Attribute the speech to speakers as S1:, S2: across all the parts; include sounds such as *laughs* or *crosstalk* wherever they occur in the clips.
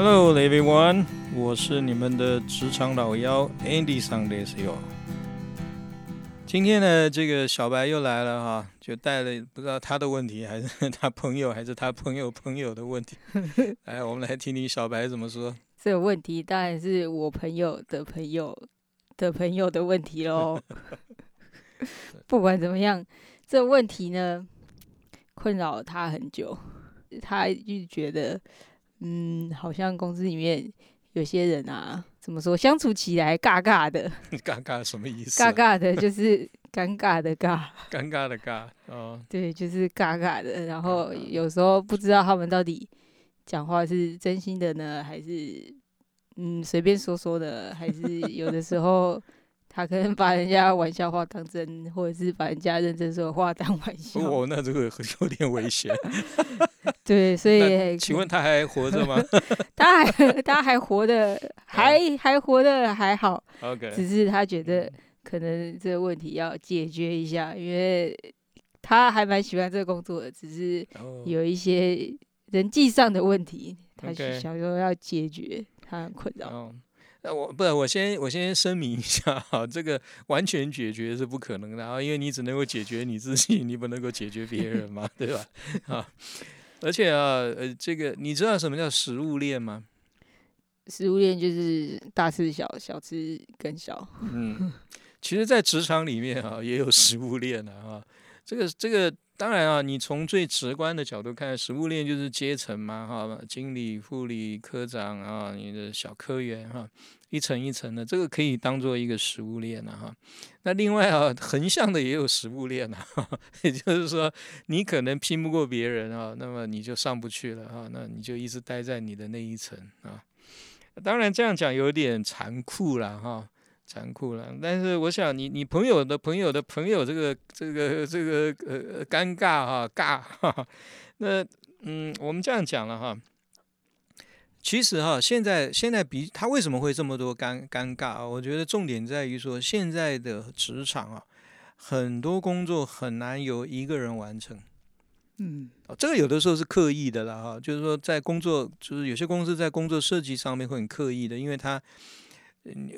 S1: Hello everyone，我是你们的职场老妖 Andy Sundays 哟。今天呢，这个小白又来了哈，就带了不知道他的问题，还是 *laughs* 他朋友，还是他朋友朋友的问题。*laughs* 来，我们来听听小白怎么说。
S2: 这个问题当然是我朋友的朋友的朋友的问题喽。*laughs* 不管怎么样，这问题呢，困扰他很久，他就觉得。嗯，好像公司里面有些人啊，怎么说相处起来尬尬的？*laughs*
S1: 尬尬什么意思？*laughs*
S2: 尬尬的，就是尴尬的尬。*laughs*
S1: 尴尬的尬，哦，
S2: 对，就是尬尬的。然后有时候不知道他们到底讲话是真心的呢，还是嗯随便说说的，还是有的时候。他可能把人家玩笑话当真，或者是把人家认真说的话当玩笑。
S1: 哦，那这个有点危险。*laughs*
S2: 对，所以
S1: 请问他还活着吗？*laughs*
S2: 他还他还活的，*laughs* 还还活的还好。
S1: OK，
S2: 只是他觉得可能这个问题要解决一下，因为他还蛮喜欢这个工作的，只是有一些人际上的问题，他想说要解决，他很困扰。
S1: 那我不，我先我先声明一下哈，这个完全解决是不可能的啊，因为你只能够解决你自己，你不能够解决别人嘛，对吧？*laughs* 啊，而且啊，呃，这个你知道什么叫食物链吗？
S2: 食物链就是大吃小，小吃更小。
S1: 嗯，其实，在职场里面啊，也有食物链的啊，这个这个。当然啊，你从最直观的角度看，食物链就是阶层嘛，哈，经理、副理、科长啊，你的小科员哈，一层一层的，这个可以当做一个食物链了哈。那另外啊，横向的也有食物链啊，*laughs* 也就是说，你可能拼不过别人啊，那么你就上不去了啊，那你就一直待在你的那一层啊。当然这样讲有点残酷了哈。残酷了，但是我想你，你朋友的朋友的朋友，这个这个这个呃尴尬哈尬哈，那嗯，我们这样讲了哈，其实哈，现在现在比他为什么会这么多尴尴尬啊？我觉得重点在于说，现在的职场啊，很多工作很难由一个人完成，
S2: 嗯，
S1: 这个有的时候是刻意的了哈，就是说在工作，就是有些公司在工作设计上面会很刻意的，因为他。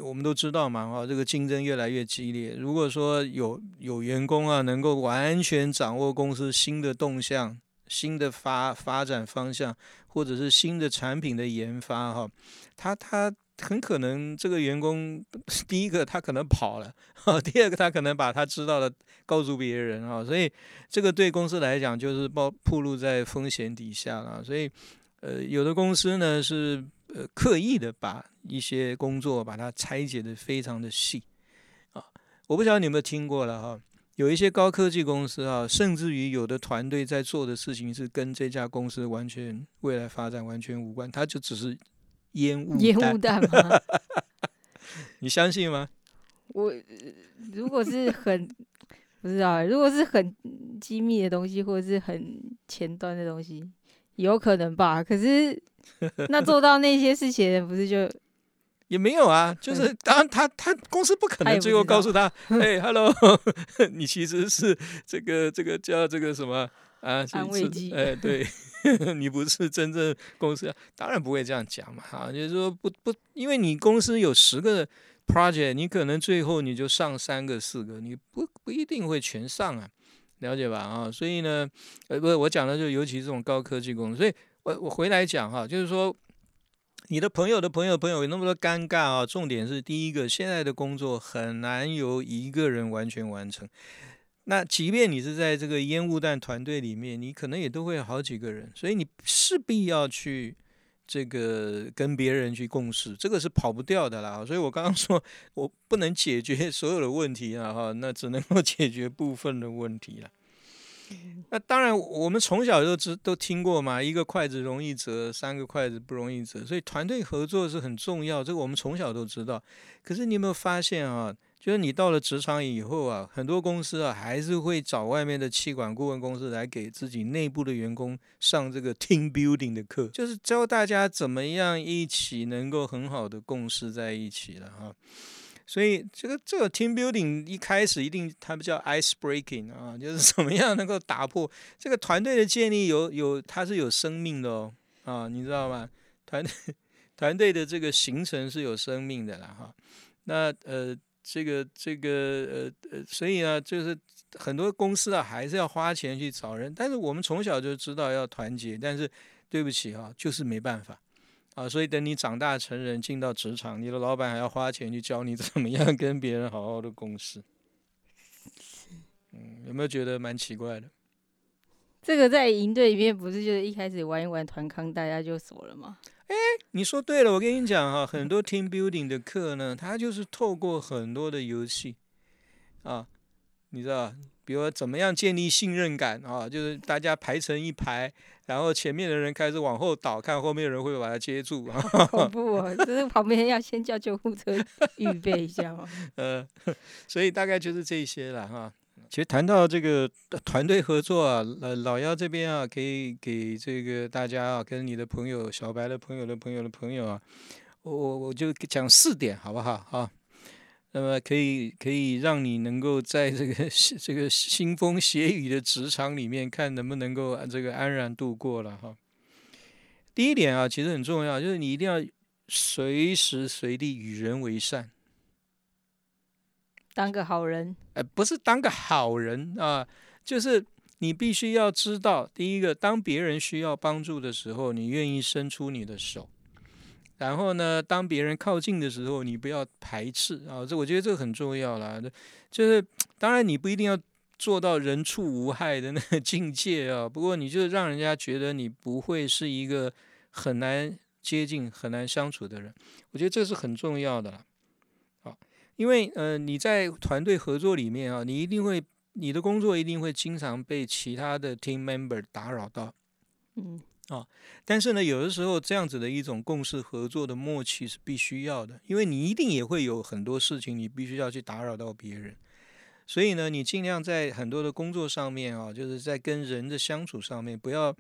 S1: 我们都知道嘛，哈，这个竞争越来越激烈。如果说有有员工啊，能够完全掌握公司新的动向、新的发发展方向，或者是新的产品的研发，哈，他他很可能这个员工 *laughs* 第一个他可能跑了，哈，第二个他可能把他知道的告诉别人，啊，所以这个对公司来讲就是暴暴露在风险底下了。所以，呃，有的公司呢是。呃，刻意的把一些工作把它拆解的非常的细啊，我不晓得你有没有听过了哈，有一些高科技公司啊，甚至于有的团队在做的事情是跟这家公司完全未来发展完全无关，它就只是烟雾
S2: 烟雾弹吗？*laughs*
S1: 你相信吗？
S2: 我如果是很不知道，如果是很机密的东西，或者是很前端的东西，有可能吧。可是。那做到那些事情的人不是就
S1: 也没有啊？*laughs* 就是当然，他他公司不可能最后告诉他，*laughs* 哎，hello，*laughs* 你其实是这个这个叫这个什么啊？
S2: 安慰剂。
S1: 哎，对，你不是真正公司，当然不会这样讲嘛。哈，就是说不不，因为你公司有十个 project，你可能最后你就上三个四个，你不不一定会全上啊，了解吧？啊，所以呢，呃，不是，我讲的就尤其这种高科技公司，所以。我我回来讲哈，就是说，你的朋友的朋友朋友有那么多尴尬啊。重点是第一个，现在的工作很难由一个人完全完成。那即便你是在这个烟雾弹团队里面，你可能也都会有好几个人，所以你势必要去这个跟别人去共事，这个是跑不掉的啦。所以我刚刚说我不能解决所有的问题啊，哈，那只能够解决部分的问题了。*laughs* 那当然，我们从小都知都听过嘛，一个筷子容易折，三个筷子不容易折，所以团队合作是很重要，这个我们从小都知道。可是你有没有发现啊？就是你到了职场以后啊，很多公司啊，还是会找外面的气管顾问公司来给自己内部的员工上这个 team building 的课，就是教大家怎么样一起能够很好的共事在一起了哈。所以这个这个 team building 一开始一定他们叫 ice breaking 啊，*laughs* 就是怎么样能够打破这个团队的建立有有它是有生命的哦啊，你知道吗？团队团队的这个形成是有生命的啦哈。那呃，这个这个呃呃，所以呢，就是很多公司啊，还是要花钱去找人。但是我们从小就知道要团结，但是对不起啊，就是没办法啊。所以等你长大成人进到职场，你的老板还要花钱去教你 *laughs* 怎么样跟别人好好的共事。嗯，有没有觉得蛮奇怪的？
S2: 这个在营队里面不是就是一开始玩一玩团康，大家就熟了吗？
S1: 哎，你说对了，我跟你讲哈，很多 team building 的课呢，它就是透过很多的游戏啊，你知道，比如怎么样建立信任感啊，就是大家排成一排，然后前面的人开始往后倒，看后面的人会把他接住啊。
S2: 恐 *laughs* 怖哦，就是旁边要先叫救护车预备一下嘛。*laughs*
S1: 呃，*laughs* 所以大概就是这些了哈。其实谈到这个团队合作啊，老，老幺这边啊，可以给这个大家啊，跟你的朋友、小白的朋友的朋友的朋友啊，我我我就讲四点，好不好？啊，那么可以可以让你能够在这个这个腥风血雨的职场里面，看能不能够这个安然度过了哈。第一点啊，其实很重要，就是你一定要随时随地与人为善。
S2: 当个好人，
S1: 哎，不是当个好人啊，就是你必须要知道，第一个，当别人需要帮助的时候，你愿意伸出你的手；然后呢，当别人靠近的时候，你不要排斥啊。这我觉得这个很重要啦。就是当然你不一定要做到人畜无害的那个境界啊，不过你就是让人家觉得你不会是一个很难接近、很难相处的人。我觉得这是很重要的啦。好。因为呃，你在团队合作里面啊，你一定会你的工作一定会经常被其他的 team member 打扰到，
S2: 嗯
S1: 啊，但是呢，有的时候这样子的一种共事合作的默契是必须要的，因为你一定也会有很多事情你必须要去打扰到别人，所以呢，你尽量在很多的工作上面啊，就是在跟人的相处上面，不要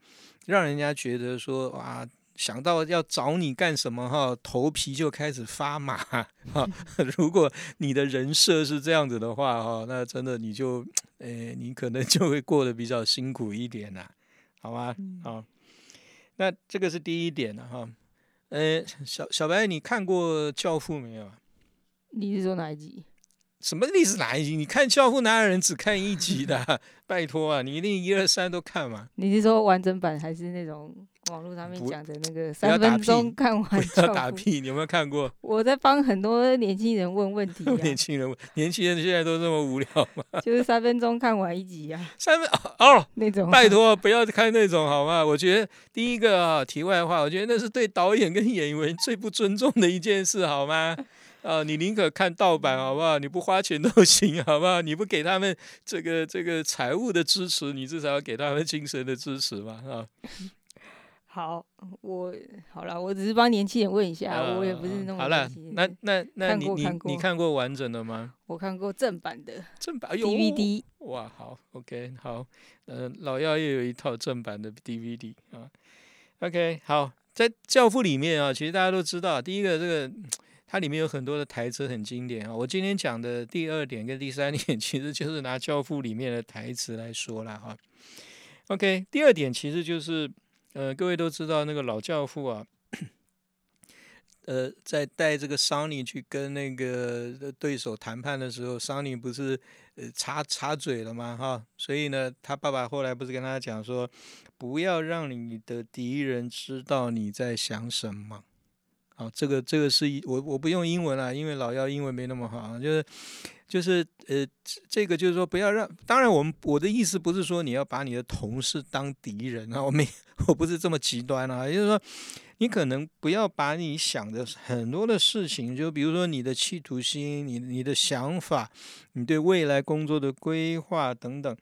S1: 让人家觉得说啊。想到要找你干什么哈，头皮就开始发麻哈。*laughs* 如果你的人设是这样子的话哈，那真的你就，诶，你可能就会过得比较辛苦一点呐，好吗？好，那这个是第一点了哈。呃，小小白，你看过《教父》没有？
S2: 你是说哪一集？
S1: 什么历史哪一集？你看《教父》哪有人只看一集的？*laughs* 拜托啊，你一定一二三都看嘛。
S2: 你是说完整版还是那种？网络上面讲的那个三分钟看完，
S1: 不要打屁！你有没有看过？*laughs*
S2: 我在帮很多年轻人问问题。*laughs*
S1: 年轻人问，年轻人现在都这么无聊吗？*laughs*
S2: 就是三分钟看完一集啊。
S1: 三分哦，
S2: 那种。
S1: 拜托，不要看那种好吗？我觉得第一个啊，题外话，我觉得那是对导演跟演员最不尊重的一件事，好吗？啊，你宁可看盗版好不好？你不花钱都行，好不好？你不给他们这个这个财务的支持，你至少要给他们精神的支持嘛，啊。
S2: 好，我好了，我只是帮年轻人问一下，我也不是那么
S1: 好了。那那那你你你看过完整的吗？
S2: 我看过正版的，
S1: 正版
S2: DVD。
S1: 哇，好，OK，好，呃，老幺又有一套正版的 DVD 啊。OK，好，在《教父》里面啊，其实大家都知道，第一个这个它里面有很多的台词很经典啊。我今天讲的第二点跟第三点，*laughs* 其实就是拿《教父》里面的台词来说了哈。OK，第二点其实就是。呃，各位都知道那个老教父啊，呃，在带这个桑尼去跟那个对手谈判的时候，桑尼不是呃插插嘴了吗？哈，所以呢，他爸爸后来不是跟他讲说，不要让你的敌人知道你在想什么。好，这个这个是我我不用英文了，因为老幺英文没那么好，就是就是呃，这个就是说不要让，当然我们我的意思不是说你要把你的同事当敌人啊，我没我不是这么极端啊，就是说你可能不要把你想的很多的事情，就比如说你的企图心、你你的想法、你对未来工作的规划等等，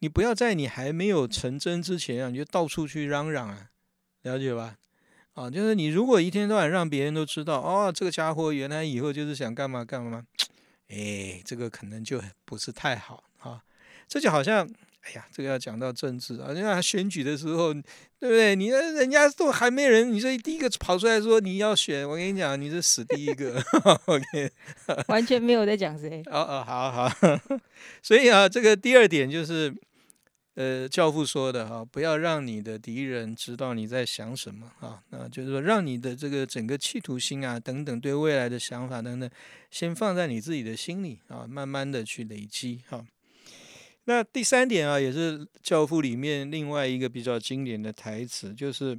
S1: 你不要在你还没有成真之前啊，你就到处去嚷嚷啊，了解吧？啊，就是你如果一天到晚让别人都知道，哦，这个家伙原来以后就是想干嘛干嘛，哎，这个可能就不是太好啊。这就好像，哎呀，这个要讲到政治啊，人家选举的时候，对不对？你人家都还没人，你这第一个跑出来说你要选，我跟你讲，你是死第一个。*laughs* OK，
S2: 完全没有在讲谁。*laughs*
S1: 哦哦，好好。*laughs* 所以啊，这个第二点就是。呃，教父说的哈，不要让你的敌人知道你在想什么啊，那就是说，让你的这个整个企图心啊，等等，对未来的想法等等，先放在你自己的心里啊，慢慢的去累积哈。那第三点啊，也是教父里面另外一个比较经典的台词，就是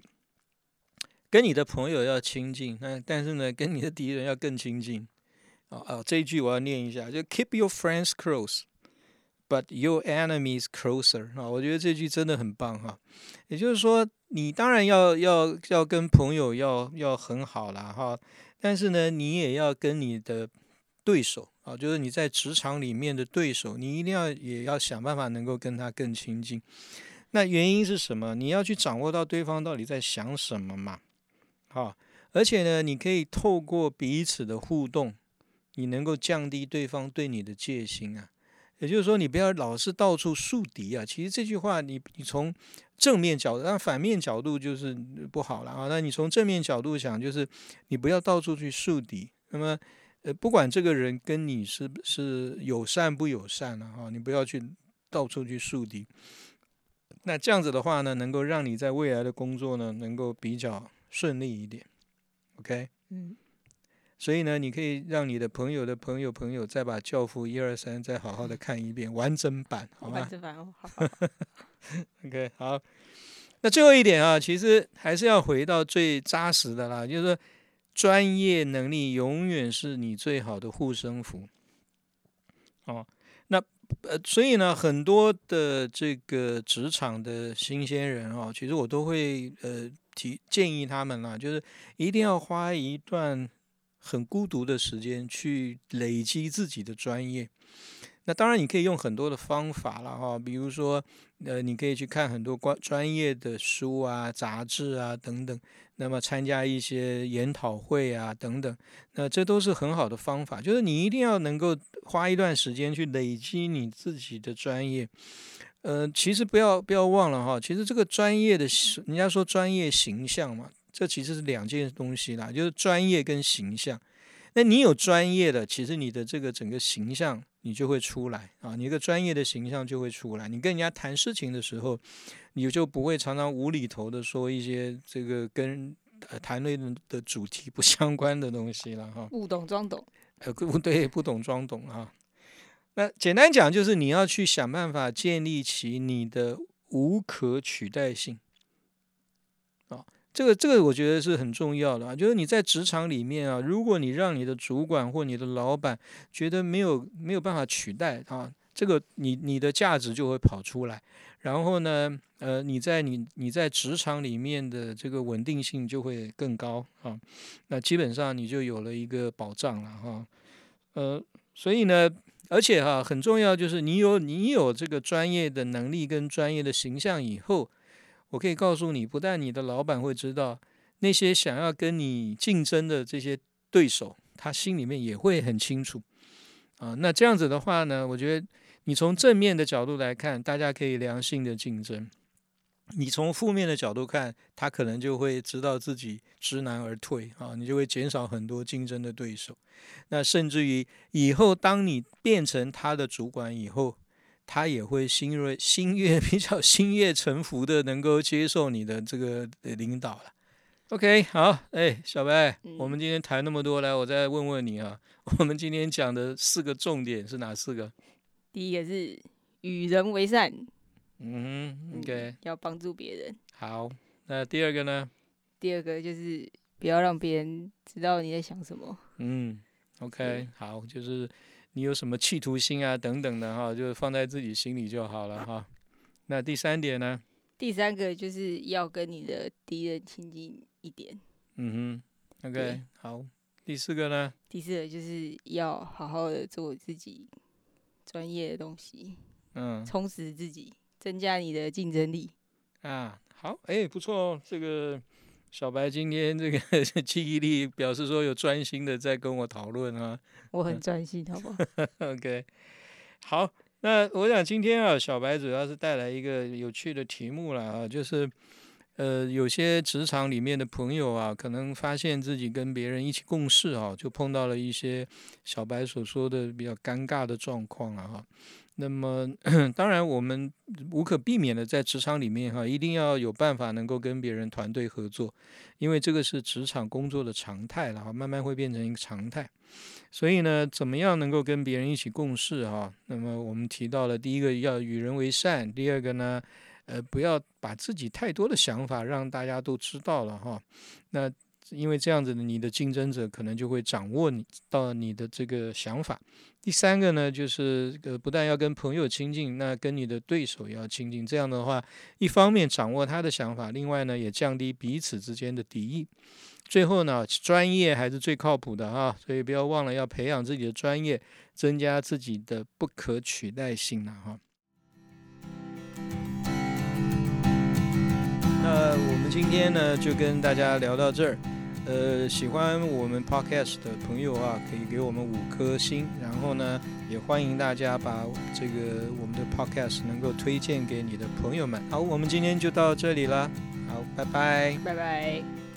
S1: 跟你的朋友要亲近，那但是呢，跟你的敌人要更亲近。啊啊，这一句我要念一下，就 Keep your friends close。But your enemies closer 啊，我觉得这句真的很棒哈。也就是说，你当然要要要跟朋友要要很好啦哈，但是呢，你也要跟你的对手啊，就是你在职场里面的对手，你一定要也要想办法能够跟他更亲近。那原因是什么？你要去掌握到对方到底在想什么嘛。好，而且呢，你可以透过彼此的互动，你能够降低对方对你的戒心啊。也就是说，你不要老是到处树敌啊。其实这句话，你你从正面角度，但反面角度就是不好了啊。那你从正面角度想，就是你不要到处去树敌。那么，呃，不管这个人跟你是是友善不友善了哈，你不要去到处去树敌。那这样子的话呢，能够让你在未来的工作呢，能够比较顺利一点。OK，嗯。所以呢，你可以让你的朋友的朋友朋友再把《教父》一二三再好好的 *laughs* 看一遍完整版，好吗？
S2: 完整版哦，好。*laughs*
S1: OK，好。那最后一点啊，其实还是要回到最扎实的啦，就是说专业能力永远是你最好的护身符。哦，那呃，所以呢，很多的这个职场的新鲜人哦，其实我都会呃提建议他们啦，就是一定要花一段。很孤独的时间去累积自己的专业，那当然你可以用很多的方法了哈，比如说，呃，你可以去看很多关专业的书啊、杂志啊等等，那么参加一些研讨会啊等等，那这都是很好的方法。就是你一定要能够花一段时间去累积你自己的专业，呃，其实不要不要忘了哈，其实这个专业的，人家说专业形象嘛。这其实是两件东西啦，就是专业跟形象。那你有专业的，其实你的这个整个形象你就会出来啊，你一个专业的形象就会出来。你跟人家谈事情的时候，你就不会常常无厘头的说一些这个跟呃谈论的主题不 *laughs* 相关的东西了哈。
S2: 不懂装懂，
S1: 呃，不对，不懂装懂啊。那简单讲就是你要去想办法建立起你的无可取代性。这个这个我觉得是很重要的啊，就是你在职场里面啊，如果你让你的主管或你的老板觉得没有没有办法取代啊，这个你你的价值就会跑出来，然后呢，呃，你在你你在职场里面的这个稳定性就会更高啊，那基本上你就有了一个保障了哈，呃，所以呢，而且哈很重要就是你有你有这个专业的能力跟专业的形象以后。我可以告诉你，不但你的老板会知道，那些想要跟你竞争的这些对手，他心里面也会很清楚啊。那这样子的话呢，我觉得你从正面的角度来看，大家可以良性的竞争；你从负面的角度看，他可能就会知道自己知难而退啊，你就会减少很多竞争的对手。那甚至于以后，当你变成他的主管以后，他也会心悦心悦 *laughs* 比较心悦诚服的，能够接受你的这个领导了。OK，好，哎，小白，我们今天谈那么多，来，我再问问你啊，我们今天讲的四个重点是哪四个？
S2: 第一个是与人为善，
S1: 嗯，OK，
S2: 要帮助别人。
S1: 好，那第二个呢？
S2: 第二个就是不要让别人知道你在想什么。
S1: 嗯，OK，好，就是。你有什么企图心啊？等等的哈，就放在自己心里就好了哈。那第三点呢？
S2: 第三个就是要跟你的敌人亲近一点。
S1: 嗯哼，OK，好。第四个呢？
S2: 第四个就是要好好的做自己专业的东西，嗯，充实自己，增加你的竞争力。
S1: 啊，好，哎，不错哦，这个。小白今天这个 *laughs* 记忆力表示说有专心的在跟我讨论啊，
S2: 我很专心，好不好？*laughs*
S1: OK，好，那我想今天啊，小白主要是带来一个有趣的题目了啊，就是呃，有些职场里面的朋友啊，可能发现自己跟别人一起共事啊，就碰到了一些小白所说的比较尴尬的状况了哈。那么，*coughs* 当然我们无可避免的在职场里面哈，一定要有办法能够跟别人团队合作，因为这个是职场工作的常态了哈，慢慢会变成一个常态。所以呢，怎么样能够跟别人一起共事哈？那么我们提到了第一个要与人为善，第二个呢，呃，不要把自己太多的想法让大家都知道了哈。那因为这样子呢，你的竞争者可能就会掌握你到你的这个想法。第三个呢，就是呃，不但要跟朋友亲近，那跟你的对手也要亲近。这样的话，一方面掌握他的想法，另外呢，也降低彼此之间的敌意。最后呢，专业还是最靠谱的啊，所以不要忘了要培养自己的专业，增加自己的不可取代性了哈。那我们今天呢，就跟大家聊到这儿。呃，喜欢我们 podcast 的朋友啊，可以给我们五颗星。然后呢，也欢迎大家把这个我们的 podcast 能够推荐给你的朋友们。好，我们今天就到这里了。好，拜拜，
S2: 拜拜。